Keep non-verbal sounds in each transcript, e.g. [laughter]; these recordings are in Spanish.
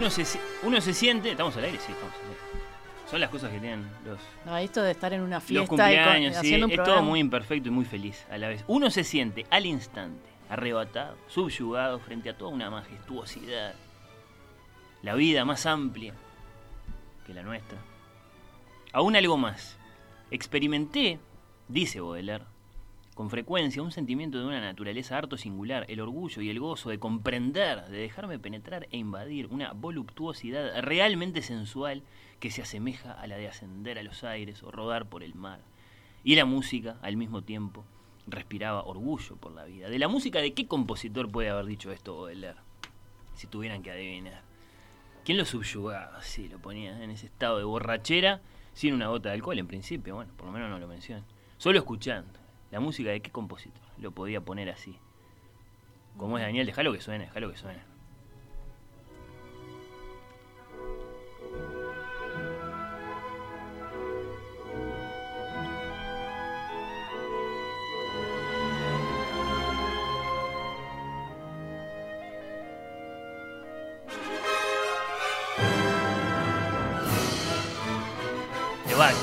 Uno se, uno se siente. ¿Estamos al aire? Sí, estamos al aire. Son las cosas que tienen los, No, esto de estar en una los fiesta y con- cumpleaños. sí, haciendo un es todo muy imperfecto y muy feliz a la vez. Uno se siente al instante arrebatado, subyugado frente a toda una majestuosidad. La vida más amplia que la nuestra. Aún algo más. Experimenté, dice Baudelaire, con frecuencia un sentimiento de una naturaleza harto singular, el orgullo y el gozo de comprender, de dejarme penetrar e invadir una voluptuosidad realmente sensual que se asemeja a la de ascender a los aires o rodar por el mar. Y la música, al mismo tiempo, respiraba orgullo por la vida. ¿De la música de qué compositor puede haber dicho esto Baudelaire? Si tuvieran que adivinar. ¿Quién lo subyugaba? Sí, lo ponía en ese estado de borrachera, sin una gota de alcohol en principio, bueno, por lo menos no lo mencionan. Solo escuchando. La música de qué compositor lo podía poner así. Como es Daniel, déjalo que suene, déjalo que suene. de Wagner,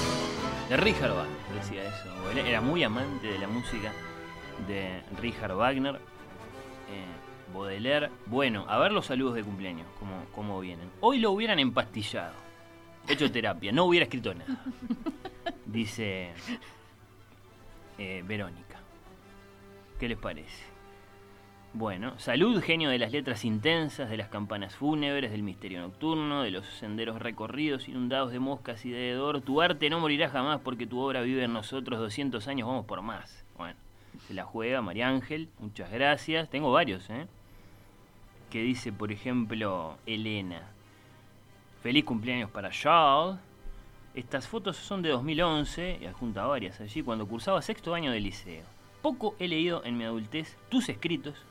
de decía eso. Era muy amante de la música de Richard Wagner. Eh, Baudelaire. Bueno, a ver los saludos de cumpleaños, cómo, cómo vienen. Hoy lo hubieran empastillado, hecho terapia, no hubiera escrito nada. Dice eh, Verónica. ¿Qué les parece? Bueno, salud, genio de las letras intensas, de las campanas fúnebres, del misterio nocturno, de los senderos recorridos inundados de moscas y de hedor. Tu arte no morirá jamás porque tu obra vive en nosotros 200 años, vamos por más. Bueno, se la juega María Ángel, muchas gracias. Tengo varios, ¿eh? Que dice, por ejemplo, Elena. Feliz cumpleaños para Charles. Estas fotos son de 2011, y adjunta varias allí, cuando cursaba sexto año de liceo. Poco he leído en mi adultez tus escritos,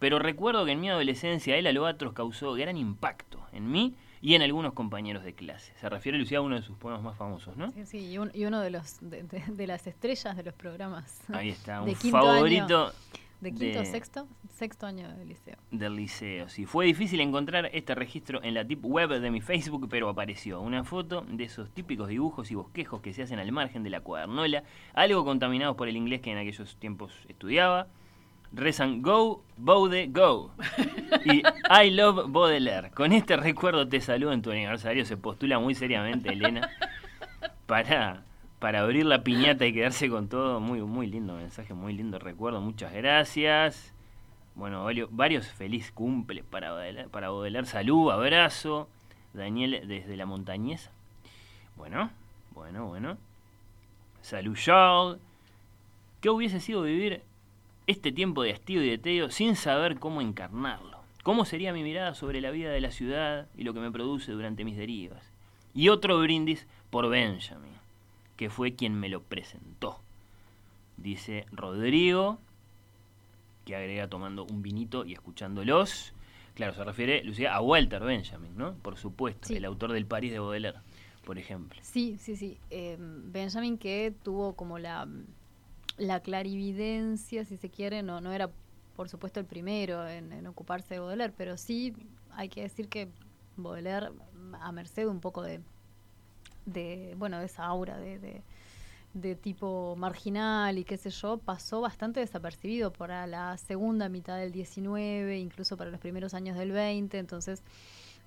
pero recuerdo que en mi adolescencia el Aloatros causó gran impacto en mí y en algunos compañeros de clase. Se refiere Lucía a uno de sus poemas más famosos, ¿no? Sí, sí, y, un- y uno de los de, de- de las estrellas de los programas. Ahí está, De un quinto favorito año- de quinto de- sexto, sexto año de liceo. del liceo. Sí, fue difícil encontrar este registro en la tip web de mi Facebook, pero apareció una foto de esos típicos dibujos y bosquejos que se hacen al margen de la cuadernola, algo contaminados por el inglés que en aquellos tiempos estudiaba. Rezan Go, Bode, Go. Y I love Baudelaire. Con este recuerdo te saludo en tu aniversario. Se postula muy seriamente, Elena, para, para abrir la piñata y quedarse con todo. Muy, muy lindo mensaje, muy lindo recuerdo. Muchas gracias. Bueno, vario- varios feliz cumple para Baudelaire, para Baudelaire. Salud, abrazo. Daniel desde la montañesa. Bueno, bueno, bueno. Salud, Charles. ¿Qué hubiese sido vivir este tiempo de hastío y de tedio sin saber cómo encarnarlo? ¿Cómo sería mi mirada sobre la vida de la ciudad y lo que me produce durante mis derivas? Y otro brindis por Benjamin, que fue quien me lo presentó. Dice Rodrigo, que agrega tomando un vinito y escuchándolos. Claro, se refiere, Lucía, a Walter Benjamin, ¿no? Por supuesto, Sí. el autor del París de Baudelaire, por ejemplo. Sí, sí, sí. Eh, Benjamin que tuvo como la, la clarividencia, si se quiere, no, no era por supuesto el primero en, ocuparse de Baudelaire, pero sí hay que decir que Baudelaire, a merced un poco de, de bueno, de esa aura de, de, de tipo marginal y qué sé yo, pasó bastante desapercibido para la segunda mitad del 19, incluso para los primeros años del 20, entonces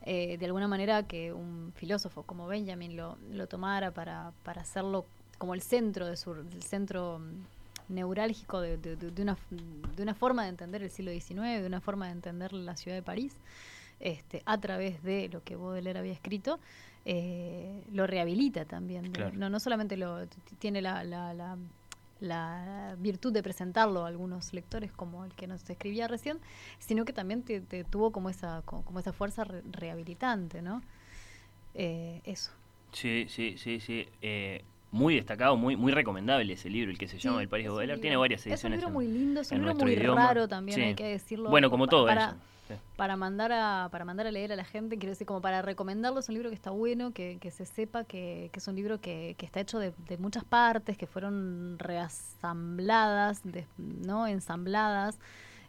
eh, de alguna manera que un filósofo como Benjamin lo, lo tomara para, para hacerlo como el centro de su el centro neurálgico de, de- de- de una, de una forma de entender el siglo XIX, de una forma de entender la ciudad de París, este, a través de lo que Baudelaire había escrito, eh, lo rehabilita también. Claro. No, no solamente lo tiene la, la- la- la virtud de presentarlo a algunos lectores como el que nos escribía recién, sino que también te, te tuvo como esa, co- como esa fuerza re- rehabilitante, ¿no? Eh, eso. Sí, sí, sí, sí. Eh, muy destacado, muy, muy recomendable ese libro, el que se llama Sí, El París Baudelaire. Tiene varias Es un ediciones. libro en- muy lindo, es un libro muy idioma. raro también, Sí. hay que decirlo. Bueno, como todo para, eso. Sí. para mandar a para mandar a leer a la gente quiero decir como para recomendarlo es un libro que está bueno que, que se sepa que, que es un libro que, que está hecho de, de muchas partes que fueron reasambladas de- no ensambladas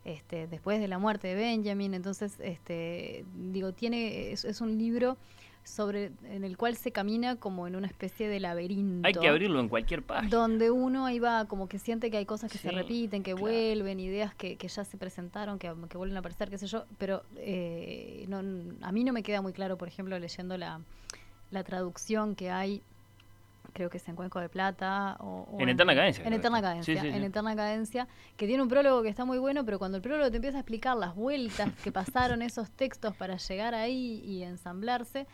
este, después de la muerte de Benjamin. Entonces, este, digo, tiene, es, un libro sobre en el cual se camina como en una especie de laberinto. Hay que abrirlo en cualquier página. Donde uno ahí va como que siente que hay cosas que se repiten, que vuelven, ideas que, que, ya se presentaron, que, que, vuelven a aparecer, qué sé yo, pero eh, no, a mí no me queda muy claro, por ejemplo, leyendo la, la traducción que hay creo que es en Cuenco de Plata. O, en, Eterna Cadencia. En Eterna Cadencia, en Eterna Cadencia, que tiene un prólogo que está muy bueno, pero cuando el prólogo te empieza a explicar las vueltas que pasaron esos textos para llegar ahí y ensamblarse,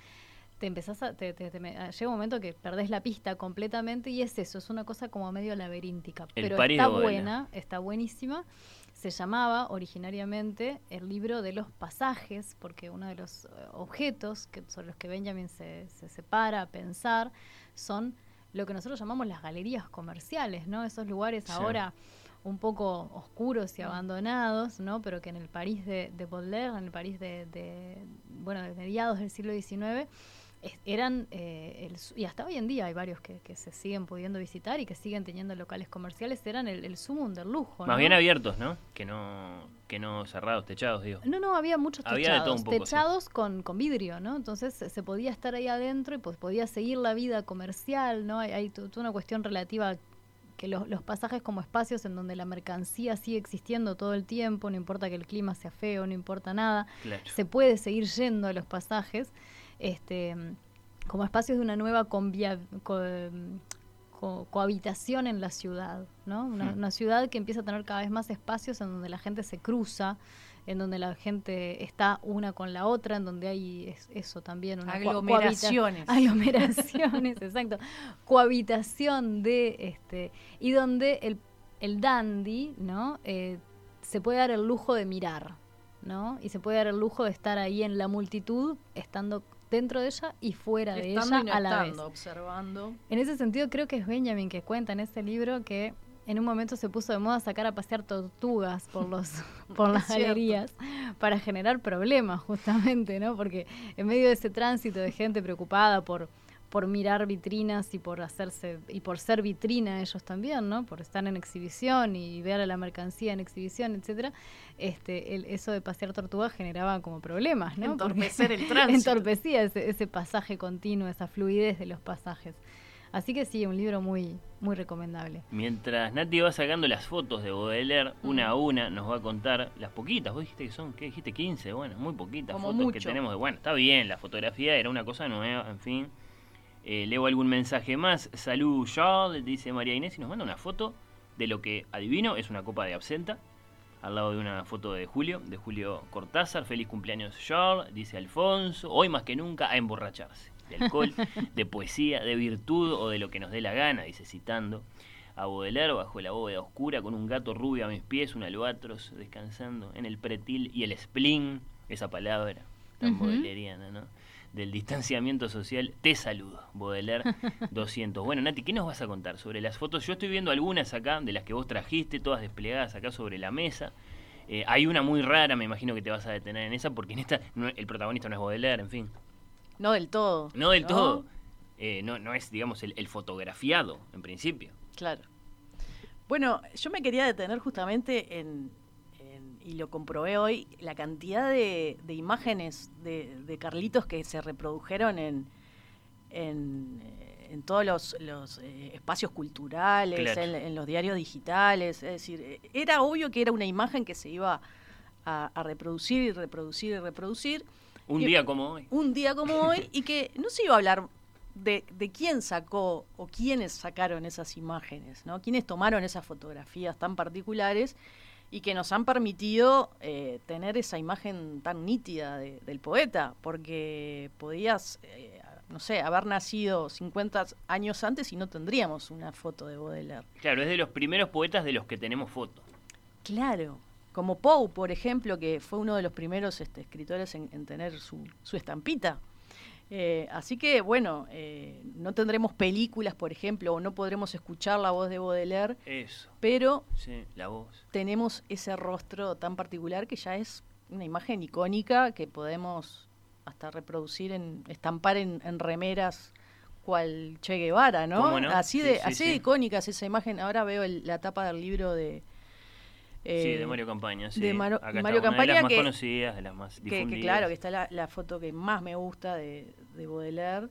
te empezás a, te, llega un momento que perdés la pista completamente y es eso, es una cosa como medio laberíntica. pero está buena, está buenísima. Se llamaba originariamente el libro de los pasajes, porque uno de los eh, objetos que, sobre los que Benjamin se, se separa a pensar son lo que nosotros llamamos las galerías comerciales, ¿no? Esos lugares ahora un poco oscuros y mm. abandonados, ¿no? Pero que en el París de, de Baudelaire, en el París de, de, bueno, de mediados del siglo XIX, eran, eh, y hasta hoy en día hay varios que, se siguen pudiendo visitar y que siguen teniendo locales comerciales, eran el, el sumum del lujo. Más bien abiertos, ¿no? Que no que no cerrados, techados, digo. No, no, había muchos techados, techados con, con, vidrio, ¿no? Entonces se podía estar ahí adentro y pues podía seguir la vida comercial, ¿no? Hay, hay toda una cuestión relativa que los, los, pasajes como espacios en donde la mercancía sigue existiendo todo el tiempo, no importa que el clima sea feo, no importa nada, se puede seguir yendo a los pasajes este, como espacios de una nueva cohabitación en la ciudad, ¿no? Hmm. Una, ciudad que empieza a tener cada vez más espacios en donde la gente se cruza, en donde la gente está una con la otra, en donde hay eso también, una aglomeraciones. Aglomeraciones, [laughs] exacto. Cohabitación de este y donde el, el dandy, ¿no? Eh, se puede dar el lujo de mirar, ¿no? Y se puede dar el lujo de estar ahí en la multitud, estando dentro de ella y fuera de ella a la vez. observando. En ese sentido creo que es Benjamin que cuenta en ese libro que en un momento se puso de moda sacar a pasear tortugas por los [laughs] por las galerías para generar problemas justamente, ¿no? Porque en medio de ese tránsito de gente preocupada por por mirar vitrinas y por hacerse y por ser vitrina ellos también, ¿no? Por estar en exhibición y ver a la mercancía en exhibición, etcétera. Este, el, eso de pasear tortugas generaba como problemas, ¿no? Entorpecer el [laughs] tránsito. Entorpecía ese, ese pasaje continuo, esa fluidez de los pasajes. Así que sí, un libro muy, muy recomendable. Mientras Nati va sacando las fotos de Baudelaire, una a una nos va a contar las poquitas. Vos dijiste que son, ¿qué dijiste? 15, bueno, muy poquitas fotos que tenemos. De, bueno, está bien, la fotografía era una cosa nueva, en fin. Eh, leo algún mensaje más. Salud, Charles, dice María Inés, y nos manda una foto de lo que adivino es una copa de absenta. Al lado de una foto de Julio, de Julio Cortázar. Feliz cumpleaños, Charles, dice Alfonso. Hoy más que nunca a emborracharse. De alcohol, [laughs] de poesía, de virtud o de lo que nos dé la gana, dice citando. A Baudelaire bajo la bóveda oscura con un gato rubio a mis pies, un albatros descansando en el pretil y el spleen, esa palabra tan uh ¿no? Del distanciamiento social, te saludo, Baudelaire [laughs] 200. Bueno, Nati, ¿qué nos vas a contar sobre las fotos? Yo estoy viendo algunas acá, de las que vos trajiste, todas desplegadas acá sobre la mesa. Eh, hay una muy rara, me imagino que te vas a detener en esa, porque en esta el protagonista no es Baudelaire, en fin. No del todo. No del todo. Eh, no, no es, digamos, el, fotografiado, en principio. Claro. Bueno, yo me quería detener justamente en, y lo comprobé hoy, la cantidad de, imágenes de, Carlitos que se reprodujeron en, en, eh, todos los, eh, espacios culturales, en, los diarios digitales. Es decir, era obvio que era una imagen que se iba a, reproducir y reproducir y reproducir. Un día como hoy. Un día como hoy [laughs] y que no se iba a hablar de, de, quién sacó o quiénes sacaron esas imágenes, ¿no? Quiénes tomaron esas fotografías tan particulares y que nos han permitido eh, tener esa imagen tan nítida del poeta, porque podías, eh, no sé, haber nacido 50 años antes y no tendríamos una foto de Baudelaire. Claro, es de los primeros poetas de los que tenemos fotos. Claro, como Poe, por ejemplo, que fue uno de los primeros este, escritores en, en tener su, su estampita. Eh, así que, bueno, eh, no tendremos películas, por ejemplo, o no podremos escuchar la voz de Baudelaire. Eso. Pero sí, la voz. tenemos ese rostro tan particular que ya es una imagen icónica que podemos hasta reproducir, en, estampar en, remeras cual Che Guevara, ¿no? Así de, así icónica esa imagen. Ahora veo la tapa del libro de sí, de Mario Campaña, sí. de Mario una Campaña de las más que- conocidas, de las más que, que difundidas. claro, que está la, la foto que más me gusta de, de Baudelaire,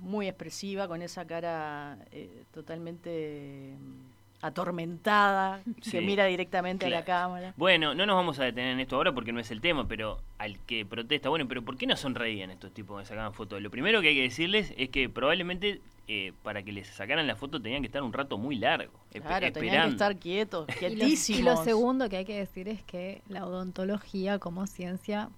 muy expresiva, con esa cara eh, totalmente mm, atormentada, Sí, que mira directamente a la cámara. Bueno, no nos vamos a detener en esto ahora porque no es el tema, pero al que protesta, bueno, pero ¿por qué no sonreían estos tipos que sacaban fotos? Lo primero que hay que decirles es que probablemente eh, para que les sacaran la foto tenían que estar un rato muy largo, Claro, tenían que esperando. estar quietos, Y lo, quietísimos. y lo segundo que hay que decir es que la odontología como ciencia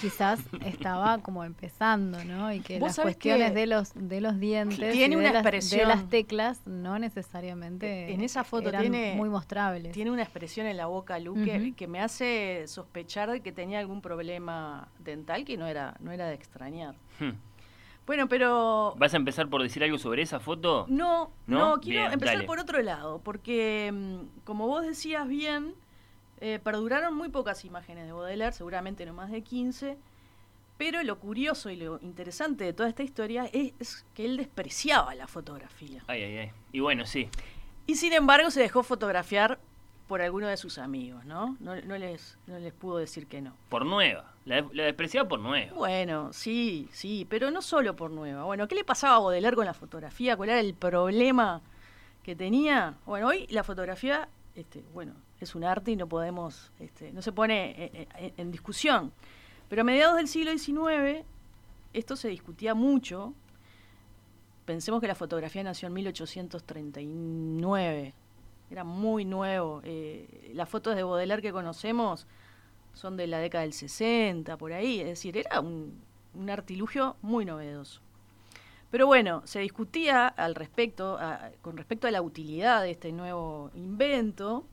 quizás estaba como empezando, ¿no? Y que las cuestiones que de los de los dientes tiene y de una las, de expresión- las teclas no necesariamente En esa foto eran tiene- muy mostrables. Tiene una expresión en la boca, Luque, Ujú. que me hace sospechar de que tenía algún problema dental que no era, no era de extrañar. Hmm. Bueno, pero ¿Vas a empezar por decir algo sobre esa foto? No, ¿No? no, quiero Bien, empezar dale. por otro lado, porque mm, como vos decías bien, eh, perduraron muy pocas imágenes de Baudelaire, seguramente no más de 15, pero lo curioso y lo interesante de toda esta historia es, es que él despreciaba la fotografía. Ay, ay, ay. Y bueno, sí. Y sin embargo se dejó fotografiar por alguno de sus amigos, ¿no? No, no les, no les pudo decir que no. Por nueva. La, la despreciaba por nueva. Bueno, sí, sí, pero no solo por nueva. Bueno, ¿qué le pasaba a Baudelaire con la fotografía? ¿Cuál era el problema que tenía? Bueno, hoy la fotografía, este, bueno, es un arte y no podemos, este, no se pone eh, eh, en discusión. Pero a mediados del siglo XIX esto se discutía mucho. Pensemos que la fotografía nació en 1839. Era muy nuevo. Eh, las fotos de Baudelaire que conocemos son de la década del 60, por ahí. Es decir, era un, un artilugio muy novedoso. Pero bueno, se discutía al respecto, con respecto a la utilidad de este nuevo invento,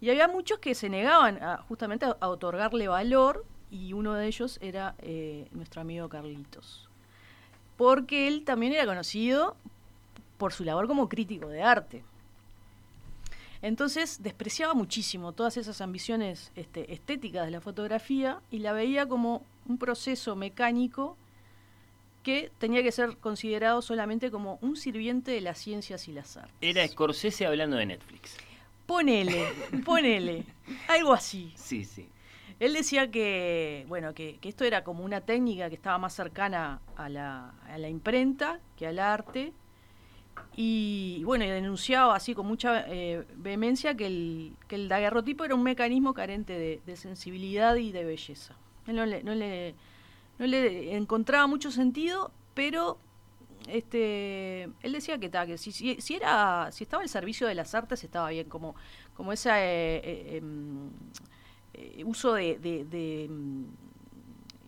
y había muchos que se negaban a, justamente a, otorgarle valor, y uno de ellos era eh, nuestro amigo Carlitos. Porque él también era conocido por su labor como crítico de arte. Entonces despreciaba muchísimo todas esas ambiciones este, estéticas de la fotografía y la veía como un proceso mecánico que tenía que ser considerado solamente como un sirviente de las ciencias y las artes. Era Scorsese hablando de Netflix. Ponele, ponele, algo así. Sí, sí. Él decía que, bueno, que, que esto era como una técnica que estaba más cercana a la, a la imprenta que al arte. Y bueno, y denunciaba así con mucha eh, vehemencia que el, que el daguerrotipo era un mecanismo carente de, de sensibilidad y de belleza. Él no le, no le, no le encontraba mucho sentido, pero este, él decía que, ta, que si, si, si era, si estaba al servicio de las artes estaba bien, como, como esa eh, eh, em, eh, uso de, de- de, mm,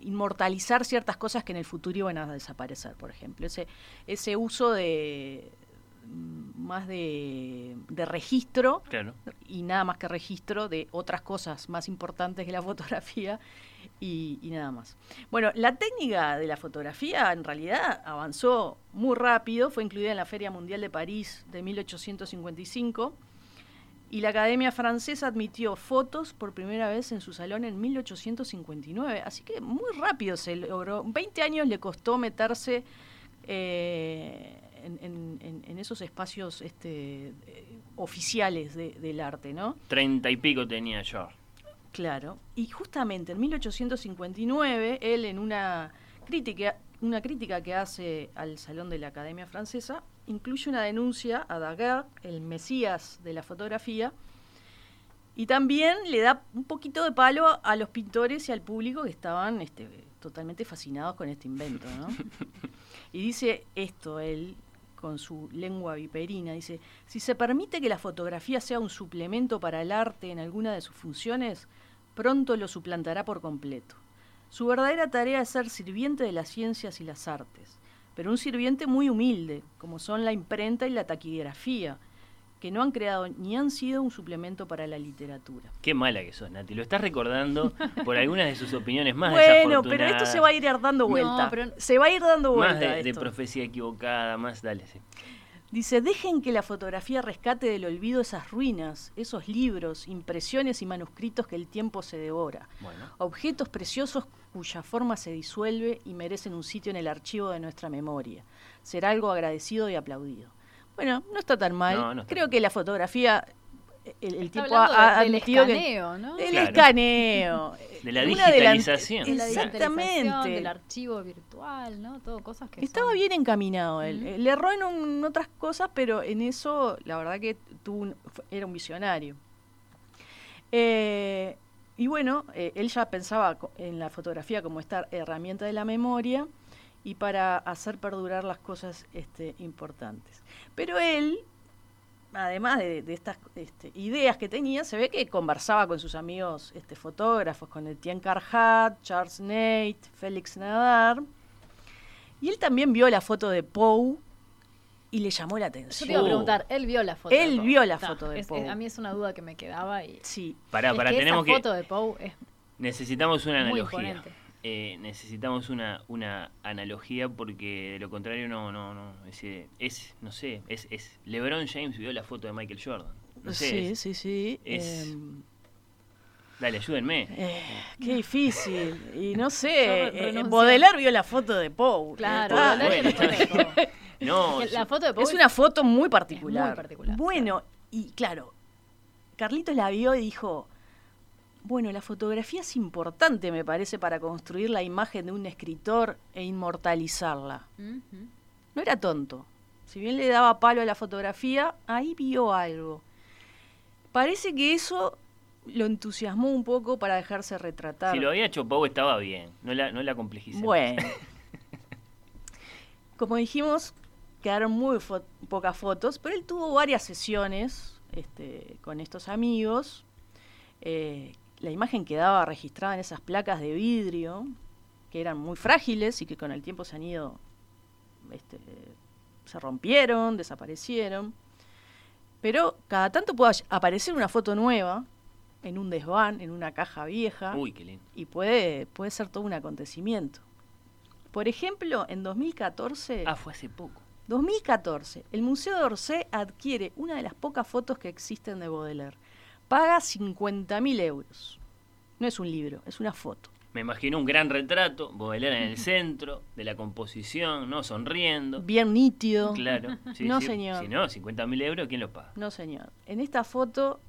inmortalizar ciertas cosas que en el futuro iban a desaparecer, por ejemplo. Ese, ese uso de mm, más de, de registro Claro. y nada más que registro de otras cosas más importantes que la fotografía y, nada más. Bueno, la técnica de la fotografía en realidad avanzó muy rápido, fue incluida en la Feria Mundial de París de 1855 y la Academia Francesa admitió fotos por primera vez en su salón en 1859, así que muy rápido se logró. 20 años le costó meterse eh, en, esos espacios este, eh, oficiales de- del arte, ¿no? Treinta y pico tenía yo. Claro. Y justamente en 1859, él en una crítica, una crítica que hace al Salón de la Academia Francesa, incluye una denuncia a Daguerre, el mesías de la fotografía, y también le da un poquito de palo a los pintores y al público que estaban este, totalmente fascinados con este invento. ¿no? [laughs] y dice esto él con su lengua viperina, dice, si se permite que la fotografía sea un suplemento para el arte en alguna de sus funciones, pronto lo suplantará por completo. Su verdadera tarea es ser sirviente de las ciencias y las artes, pero un sirviente muy humilde, como son la imprenta y la taquigrafía, que no han creado ni han sido un suplemento para la literatura. Qué mala que sos, Nati. Lo estás recordando [laughs] por algunas de sus opiniones más bueno, desafortunadas. pero esto se va a ir dando vuelta. pero- se va a ir dando vuelta. Más de, de profecía equivocada, más dale, sí. Dice, dejen que la fotografía rescate del olvido esas ruinas, esos libros, impresiones y manuscritos que el tiempo se devora. Bueno. Objetos preciosos cuya forma se disuelve y merecen un sitio en el archivo de nuestra memoria. Será algo agradecido y aplaudido. Bueno, no está tan mal. No, no está Creo que la fotografía el, tipo ha, ha del admitido que- escaneo, ¿no? del Claro. escaneo. [laughs] De la digitalización. De la digitalización, Exactamente. del archivo virtual, ¿no? Todo cosas que Estaba son- bien encaminado él. Le erró en, un- en otras cosas, pero en eso la verdad que tuvo un- era un visionario. Eh, y bueno, eh, él ya pensaba en la fotografía como esta herramienta de la memoria y para hacer perdurar las cosas este, importantes. Pero él, además de, de estas este, ideas que tenía, se ve que conversaba con sus amigos este, fotógrafos, con Etienne Carhat, Charles Nate, Félix Nadar. Y él también vio la foto de Poe y le llamó la Yo te atención. iba a preguntar, él vio la foto. Él de Poe. vio la foto de es- Poe. es- a mí es una duda que me quedaba y. Sí. Pará, es pará, que tenemos esa que. foto de Poe es Necesitamos una muy analogía. imponente. Eh, necesitamos una, una analogía porque de lo contrario no, no, no. Es, es, no sé, es, es LeBron James vio la foto de Michael Jordan. No sé, sí, es- sí, sí. es- em, Dale, ayúdenme. eh, qué difícil. Y no sé, eh. Baudelaire vio la foto de Poe. Claro, Ah, bueno. No, la foto de Poe Es una foto muy particular. muy particular, Bueno, y claro, Carlitos la vio y dijo, bueno, la fotografía es importante, me parece, para construir la imagen de un escritor e inmortalizarla. No era tonto. Si bien le daba palo a la fotografía, ahí vio algo. Parece que eso lo entusiasmó un poco para dejarse retratar. si lo había hecho Pau estaba bien. No la, no la complejicemos. Bueno. [laughs] Como dijimos, quedaron muy fo- pocas fotos, pero él tuvo varias sesiones este, con estos amigos. Eh, la imagen quedaba registrada en esas placas de vidrio, que eran muy frágiles y que con el tiempo se han ido, este, se rompieron, desaparecieron. Pero cada tanto puede aparecer una foto nueva en un desván, en una caja vieja Uy, qué lindo. y puede, puede ser todo un acontecimiento. Por ejemplo, en 2014, Ah, fue hace poco. 2014, el Museo de Orsay adquiere una de las pocas fotos que existen de Baudelaire. Paga 50.000 euros. No es un libro, es una foto. Me imagino un gran retrato, Baudelaire en el centro, de la composición, ¿no? Sonriendo. Bien nítido. Claro. sí, No, sí. señor. Si no, 50.000 euros, ¿quién los paga? No, señor. En esta foto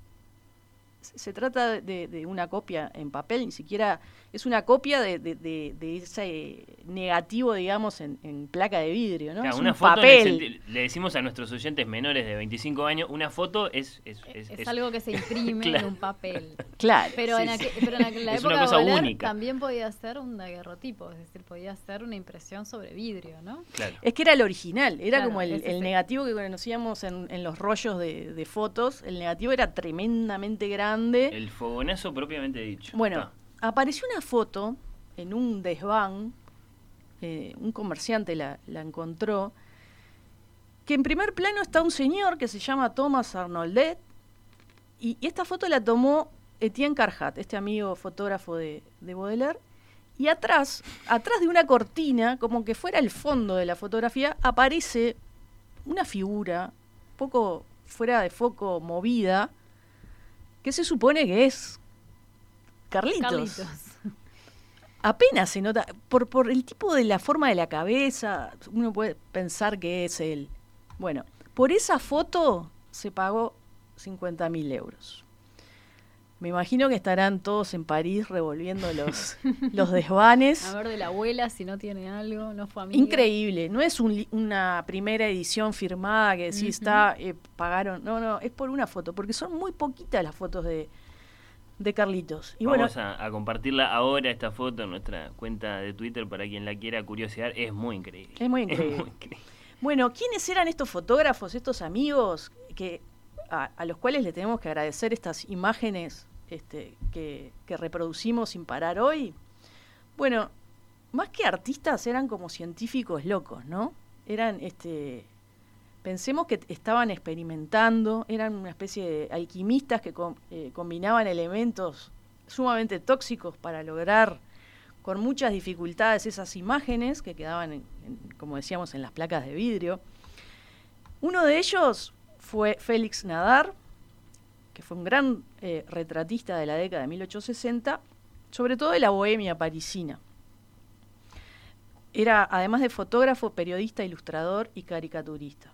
se se trata de, de una copia en papel, ni siquiera es una copia de, de- de- de ese negativo, digamos, en, en placa de vidrio, ¿no? Claro, es una un foto papel. le decimos a nuestros oyentes menores de 25 años, una foto es... Es, es- Es, es- algo que se [laughs] imprime Claro. en un papel. [laughs] Claro. Pero, Sí, en, sí. aqu- pero en aqu- la [laughs] Es época una cosa de Baudelaire única. también podía ser un daguerrotipo, es decir, podía ser una impresión sobre vidrio, ¿no? Claro. Es que era el original, era Claro, como el, el negativo que conocíamos en, en los rollos de, de fotos. El negativo era tremendamente grande. El fogonazo propiamente dicho. Bueno, apareció una foto en un desván, eh, un comerciante la, la encontró, que en primer plano está un señor que se llama Thomas Arnoldet, y, y esta foto la tomó Etienne Carhat, este amigo fotógrafo de, de Baudelaire, y atrás, atrás de una cortina, como que fuera el fondo de la fotografía, aparece una figura, poco fuera de foco, movida, que se supone que es Carlitos. Carlitos. Apenas se nota, por, por el tipo de la forma de la cabeza, uno puede pensar que es él. Bueno, por esa foto se pagó 50 mil euros. Me imagino que estarán todos en París revolviendo los, [laughs] los desvanes. A ver de la abuela si no tiene algo, no fue amiga. Increíble, no es un li- una primera edición firmada que sí Ujú. está, eh, pagaron, no, no, es por una foto, porque son muy poquitas las fotos de, de Carlitos. Y bueno, Vamos a, a compartirla ahora, esta foto, en nuestra cuenta de Twitter, para quien la quiera curiosear. Es muy increíble. Es muy [laughs] increíble. increíble. Bueno, ¿quiénes eran estos fotógrafos, estos amigos que a, a los cuales le tenemos que agradecer estas imágenes este, que, reproducimos sin parar hoy? Bueno, más que artistas eran como científicos locos, ¿no? Eran, este, pensemos que estaban experimentando, eran una especie de alquimistas que eh, combinaban elementos sumamente tóxicos para lograr con muchas dificultades esas imágenes que quedaban, como decíamos, en las placas de vidrio. Uno de ellos fue Félix Nadar, fue un gran eh, retratista de la década de 1860, sobre todo de la bohemia parisina. Era, además de fotógrafo, periodista, ilustrador y caricaturista.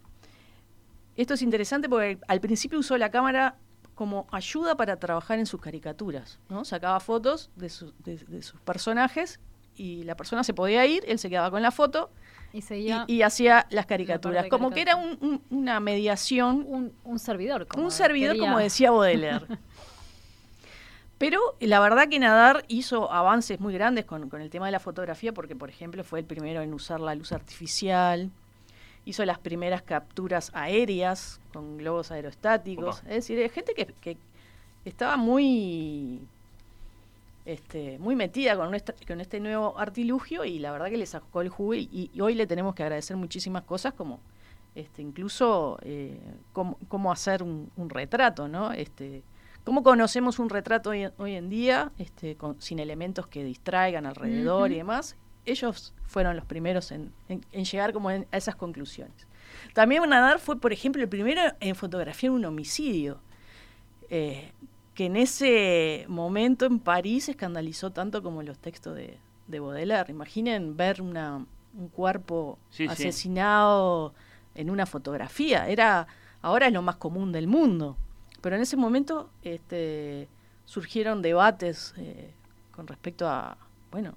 Esto es interesante porque al principio usó la cámara como ayuda para trabajar en sus caricaturas, ¿no? Sacaba fotos de, de, sus personajes y la persona se podía ir, él se quedaba con la foto y, hacía las caricaturas. como que era una mediación. Un, servidor. Como un servidor, como decía Baudelaire. [laughs] Pero la verdad que Nadar hizo avances muy grandes con, el tema de la fotografía, porque, por ejemplo, fue el primero en usar la luz artificial, hizo las primeras capturas aéreas con globos aerostáticos. Es decir, hay gente que, estaba muy este, muy metida con, con este nuevo artilugio y la verdad que le sacó el jugo y, hoy le tenemos que agradecer muchísimas cosas como este, incluso eh, cómo, hacer un, retrato, ¿no? Este, ¿Cómo conocemos un retrato hoy, hoy en día este, sin elementos que distraigan alrededor y demás? Ellos fueron los primeros en, llegar como a esas conclusiones. También Nadar fue, por ejemplo, el primero en fotografiar un homicidio, eh, que en ese momento en París escandalizó tanto como los textos de, Baudelaire. Imaginen ver una, un cuerpo asesinado en una fotografía. Era, ahora es lo más común del mundo. Pero en ese momento este, surgieron debates eh, con respecto a, bueno,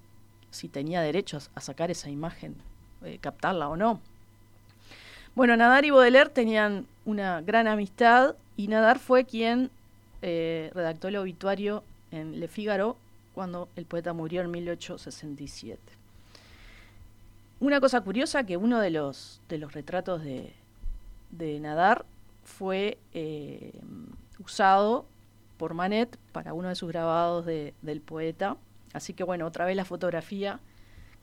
si tenía derecho a, sacar esa imagen, eh, captarla o no. Bueno, Nadar y Baudelaire tenían una gran amistad y Nadar fue quien eh, redactó el obituario en Le Figaro cuando el poeta murió en 1867. Una cosa curiosa que uno de los, de los retratos de, de Nadar fue eh, usado por Manet para uno de sus grabados del poeta. Así que bueno, otra vez la fotografía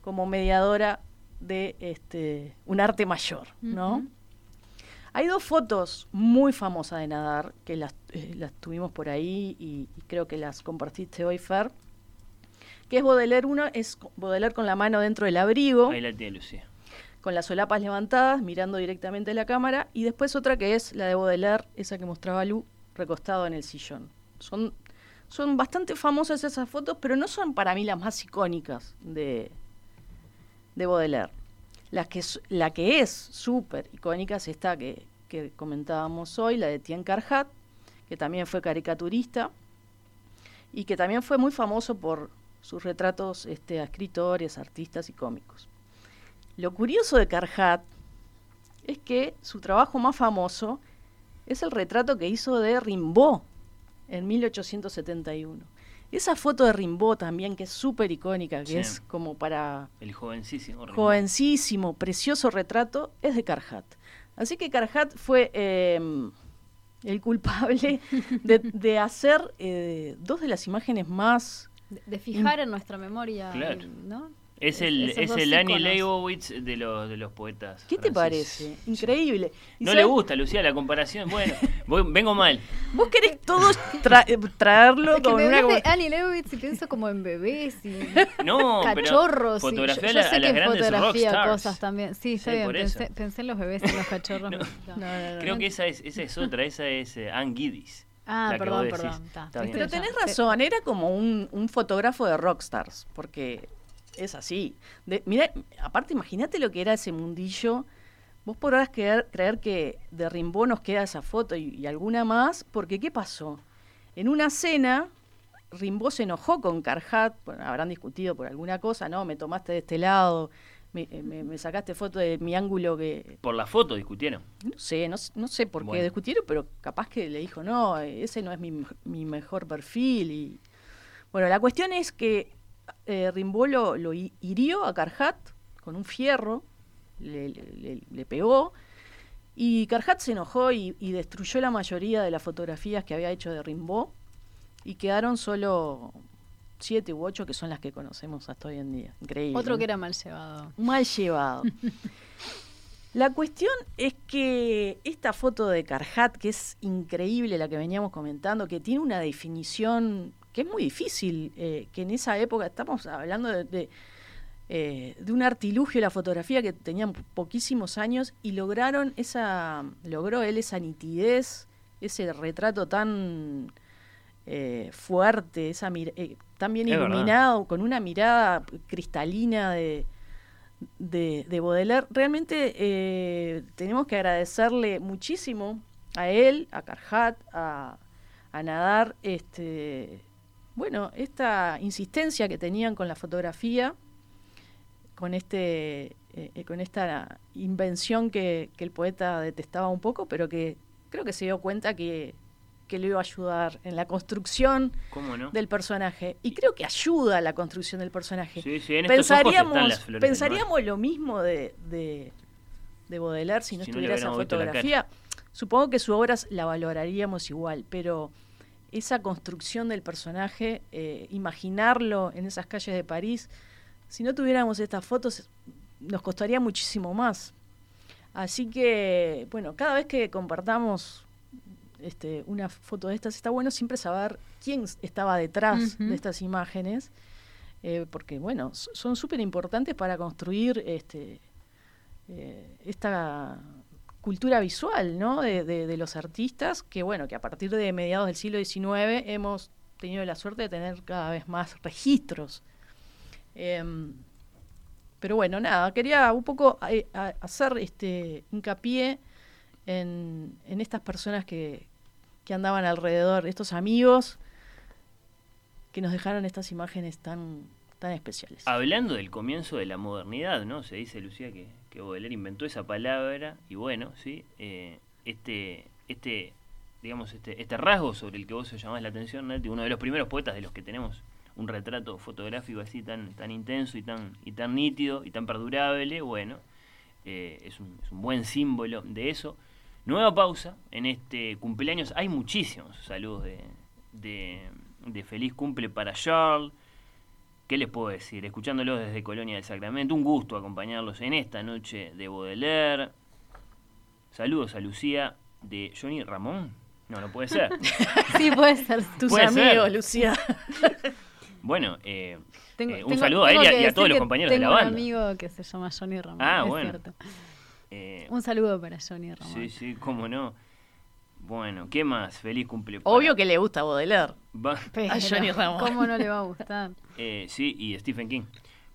como mediadora de este un arte mayor, ¿no? Hay dos fotos muy famosas de Nadar que las, eh, las tuvimos por ahí y, creo que las compartiste hoy, Fer. Que es Baudelaire uno, es Baudelaire con la mano dentro del abrigo. Ahí la tiene Lucía con las solapas levantadas, mirando directamente a la cámara, y después otra que es la de Baudelaire, esa que mostraba Lu, recostado en el sillón. Son, son bastante famosas esas fotos, pero no son para mí las más icónicas de, de Baudelaire. La que, la que es súper icónica es esta que, que comentábamos hoy, la de Tien Carhat, que también fue caricaturista y que también fue muy famoso por sus retratos este, a escritores, artistas y cómicos. Lo curioso de Carhat es que su trabajo más famoso es el retrato que hizo de Rimbaud en 1871. Esa foto de Rimbaud también, que es súper icónica, que es como para... El jovencísimo. Jovencísimo, precioso retrato, es de Carhat. Así que Carhat fue em, el culpable de, hacer eh, dos de las imágenes más... De, fijar en nuestra memoria, ¿no? Es el, es el Annie Leibovitz de los, de los poetas. ¿Qué te parece? Increíble. No le gusta, Lucía, la comparación. Bueno, [laughs] vengo mal. Vos querés todos traerlo con una... de Annie Leibovitz y pienso como en bebés y [laughs] no, cachorros. Pero fotografía yo, sé a las que grandes fotografía cosas también. Sí, está bien. Pensé, pensé, en los bebés y los cachorros. [laughs] no. Creo que esa es, esa es otra. Esa es uh, Anne Giddis. Ah, perdón, perdón. Pero tenés razón, era como un, un fotógrafo de rockstars, porque es así. De, mira, aparte, imagínate lo que era ese mundillo. Vos podrás creer, creer que de Rimbaud nos queda esa foto y, alguna más, porque ¿qué pasó? En una cena, Rimbaud se enojó con Carhat, habrán discutido por alguna cosa, no, me tomaste de este lado, me, eh, sacaste foto de mi ángulo que... Por la foto discutieron. No sé, no, sé por qué discutieron, pero capaz que le dijo, no, ese no es mi, mi mejor perfil. Y... Bueno, la cuestión es que eh, Rimbaud lo, hirió a Carhat con un fierro, le, pegó, y Carhat se enojó y, destruyó la mayoría de las fotografías que había hecho de Rimbaud, y quedaron solo siete u ocho que son las que conocemos hasta hoy en día. Increíble. Otro que era mal llevado. Mal llevado. [laughs] La cuestión es que esta foto de Carhat, que es increíble la que veníamos comentando, que tiene una definición que es muy difícil, eh, que en esa época estamos hablando de, eh, de, un artilugio de la fotografía que tenían poquísimos años y lograron esa, logró él esa nitidez, ese retrato tan eh, fuerte, esa tan bien iluminado, con una mirada cristalina de, de, de Baudelaire. Realmente tenemos que agradecerle muchísimo a él, a Carhat, a a nadar, este, bueno, esta insistencia que tenían con la fotografía, con este eh, con esta invención que, que, el poeta detestaba un poco, pero que creo que se dio cuenta que, que le iba a ayudar en la construcción del personaje. Y creo que ayuda a la construcción del personaje. pensaríamos pensaríamos lo mismo de, de, de, Baudelaire si no estuviera esa fotografía. Supongo que su obra la valoraríamos igual, pero esa construcción del personaje, eh, imaginarlo en esas calles de París, si no tuviéramos estas fotos, nos costaría muchísimo más. Así que, bueno, cada vez que compartamos este, una foto de estas, está bueno siempre saber quién estaba detrás de estas imágenes, eh, porque, bueno, son súper importantes para construir este, eh, esta cultura visual ¿no? De, los artistas, que, bueno, que a partir de mediados del siglo XIX hemos tenido la suerte de tener cada vez más registros. Em, pero bueno, nada, quería un poco eh, hacer este hincapié en, estas personas que, andaban alrededor, estos amigos que nos dejaron estas imágenes tan, tan especiales. Hablando del comienzo de la modernidad, ¿no? Se dice, Lucía, que, que Baudelaire inventó esa palabra y bueno, ¿sí? Eh, este, este, digamos, este, este rasgo sobre el que vos llamás la atención, Nati, uno de los primeros poetas de los que tenemos un retrato fotográfico así tan, tan intenso y tan, y tan nítido y tan perdurable, bueno, eh, es, un, buen símbolo de eso. Nueva pausa en este cumpleaños. Hay muchísimos saludos de, de, feliz cumple para Charles. ¿Qué les puedo decir? Escuchándolos desde Colonia del Sacramento, un gusto acompañarlos en esta noche de Baudelaire. Saludos a Lucía de Johnny Ramón. No, no puede ser. [laughs] sí, puede ser. Tus amigos, Lucía. [laughs] Bueno, eh, eh, un saludo a él y a, todos los compañeros de la banda. Tengo un amigo que se llama Johnny Ramón. Ah, bueno. Eh, un saludo para Johnny Ramón. Sí, sí, cómo no. Bueno, ¿qué más? Feliz cumpleaños. Obvio que le gusta Baudelaire. a Johnny Ramón. ¿Cómo no le va a gustar? [laughs] sí, y Stephen King.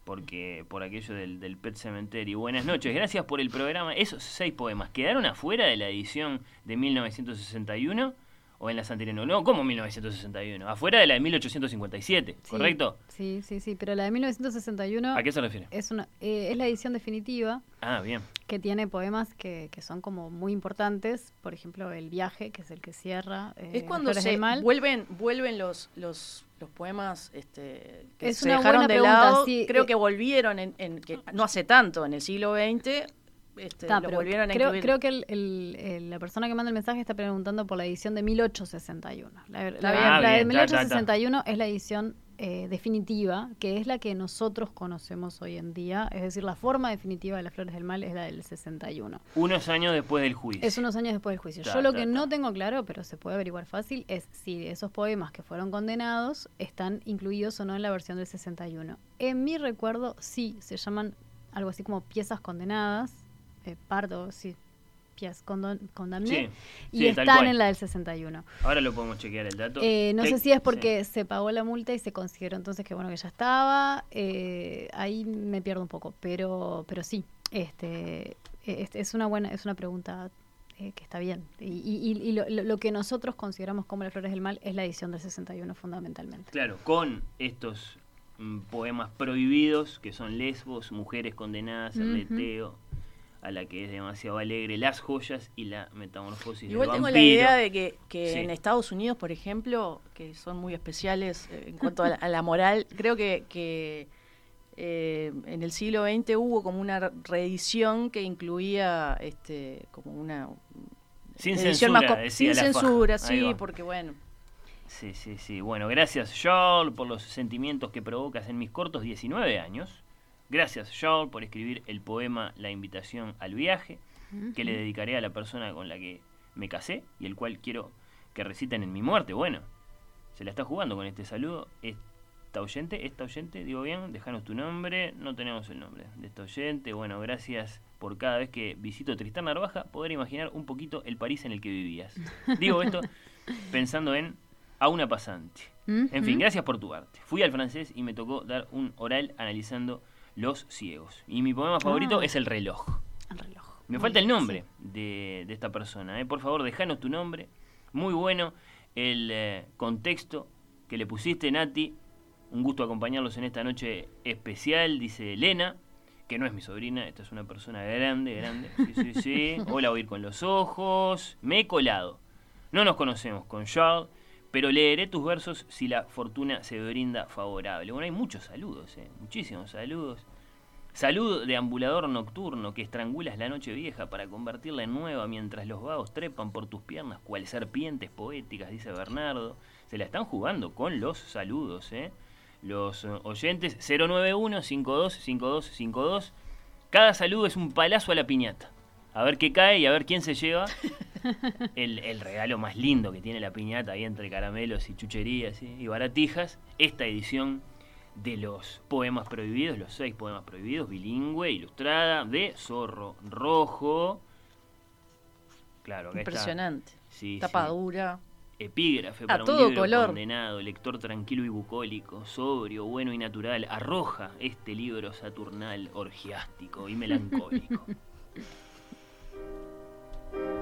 Porque por aquello del, del Pet Cemetery. Buenas noches, gracias por el programa. Esos seis poemas quedaron afuera de la edición de 1961 o en las anteriores. No, ¿cómo 1961? Afuera de la de 1857, ¿correcto? Sí, sí, sí, pero la de 1961... ¿A qué se refiere? Es, una, eh, es la edición definitiva. Ah, bien. Que tiene poemas que, que, son como muy importantes. Por ejemplo, El viaje, que es el que cierra. Eh, es cuando se vuelven vuelven los, los, los poemas este, que se dejaron de lado. Creo eh, que volvieron en, en que no hace tanto, en el siglo XX este, volvieron a creo, creo que el, la persona que manda el mensaje está preguntando por la edición de 1861. La, de 1861 es la edición eh, definitiva, que es la que nosotros conocemos hoy en día. Es decir, la forma definitiva de las flores del mal es la del 61. Unos años después del juicio. Es unos años después del juicio. Yo lo que no tengo claro, pero se puede averiguar fácil, es si esos poemas que fueron condenados están incluidos o no en la versión del 61. En mi recuerdo, sí, se llaman algo así como piezas condenadas eh, Pardo, sí, Pias Condamné, y están en la del 61. Ahora lo podemos chequear el dato. Eh, no sé si es porque se pagó la multa y se consideró entonces que bueno que ya estaba. Eh, ahí me pierdo un poco, pero pero sí, este, es, una buena es una pregunta que está bien. Y, lo, que nosotros consideramos como las flores del mal es la edición del 61 fundamentalmente. Claro, con estos mm, poemas prohibidos que son lesbos, mujeres condenadas, uh a la que es demasiado alegre, las joyas y la metamorfosis Igual tengo la idea de que, en Estados Unidos, por ejemplo, que son muy especiales eh, en cuanto a la, moral, creo que, que eh, en el siglo XX hubo como una reedición que incluía este como una sin censura, sin censura, sí, porque bueno. Sí, sí, sí. Bueno, gracias, Charles, por los sentimientos que provocas en mis cortos 19 años. Gracias, Charles, por escribir el poema La invitación al viaje, que le dedicaré a la persona con la que me casé y el cual quiero que reciten en mi muerte. Bueno, se la está jugando con este saludo. Esta oyente, esta oyente, digo bien, déjanos tu nombre, no tenemos el nombre de esta oyente. Bueno, gracias por cada vez que visito Tristán Narvaja poder imaginar un poquito el París en el que vivías. Digo esto [laughs] pensando en a una pasante. En fin, gracias por tu arte. Fui al francés y me tocó dar un oral analizando los ciegos. Y mi poema favorito ah. es El reloj. El reloj. Me falta el nombre de, esta persona. ¿eh? Por favor, déjanos tu nombre. Muy bueno. el eh, contexto que le pusiste, Nati. Un gusto acompañarlos en esta noche especial, dice Elena, que no es mi sobrina, esta es una persona grande, grande. Sí, sí, sí. [laughs] Hola, oír con los ojos. Me he colado. No nos conocemos con Charles, pero leeré tus versos si la fortuna se brinda favorable. Bueno, hay muchos saludos, ¿eh? muchísimos saludos. Saludo de ambulador nocturno que estrangulas la noche vieja para convertirla en nueva mientras los vagos trepan por tus piernas cual serpientes poéticas, dice Bernardo. Se la están jugando con los saludos, ¿eh? Los eh, oyentes 091-525252. Cada saludo es un palazo a la piñata. A ver qué cae y a ver quién se lleva el, el regalo más lindo que tiene la piñata ahí entre caramelos y chucherías y baratijas. Esta edición de los poemas prohibidos, los seis poemas prohibidos, bilingüe, ilustrada, de Zorro Rojo. Claro, Impresionante. Tapadura. Epígrafe para un libro condenado, lector tranquilo y bucólico, sobrio, bueno y natural, arroja este libro saturnal, orgiástico y melancólico. [laughs] うん。